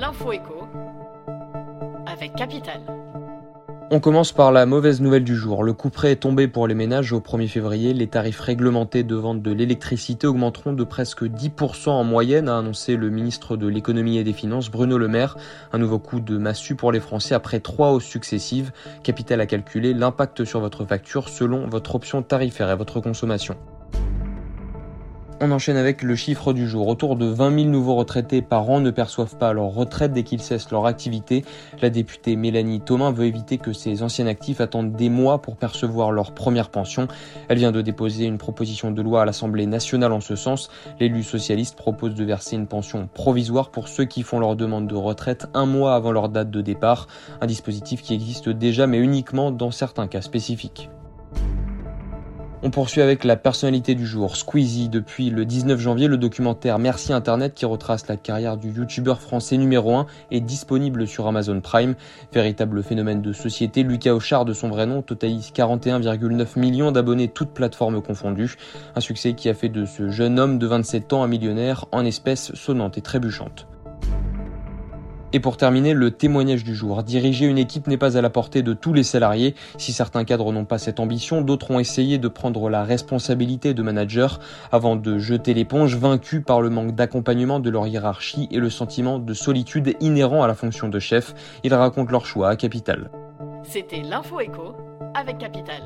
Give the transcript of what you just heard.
L'info écho avec Capital. On commence par la mauvaise nouvelle du jour. Le coup près est tombé pour les ménages au 1er février. Les tarifs réglementés de vente de l'électricité augmenteront de presque 10% en moyenne, a annoncé le ministre de l'économie et des finances Bruno Le Maire. Un nouveau coup de massue pour les Français après trois hausses successives. Capital a calculé l'impact sur votre facture selon votre option tarifaire et votre consommation. On enchaîne avec le chiffre du jour. Autour de 20 000 nouveaux retraités par an ne perçoivent pas leur retraite dès qu'ils cessent leur activité. La députée Mélanie Thomas veut éviter que ces anciens actifs attendent des mois pour percevoir leur première pension. Elle vient de déposer une proposition de loi à l'Assemblée nationale en ce sens. L'élu socialiste propose de verser une pension provisoire pour ceux qui font leur demande de retraite un mois avant leur date de départ. Un dispositif qui existe déjà mais uniquement dans certains cas spécifiques. On poursuit avec la personnalité du jour, Squeezie. Depuis le 19 janvier, le documentaire Merci Internet qui retrace la carrière du youtubeur français numéro 1 est disponible sur Amazon Prime. Véritable phénomène de société, Lucas Auchard de son vrai nom totalise 41,9 millions d'abonnés toutes plateformes confondues. Un succès qui a fait de ce jeune homme de 27 ans un millionnaire en espèces sonnantes et trébuchantes. Et pour terminer, le témoignage du jour. Diriger une équipe n'est pas à la portée de tous les salariés. Si certains cadres n'ont pas cette ambition, d'autres ont essayé de prendre la responsabilité de manager avant de jeter l'éponge, vaincus par le manque d'accompagnement de leur hiérarchie et le sentiment de solitude inhérent à la fonction de chef. Ils racontent leur choix à Capital. C'était l'info écho avec Capital.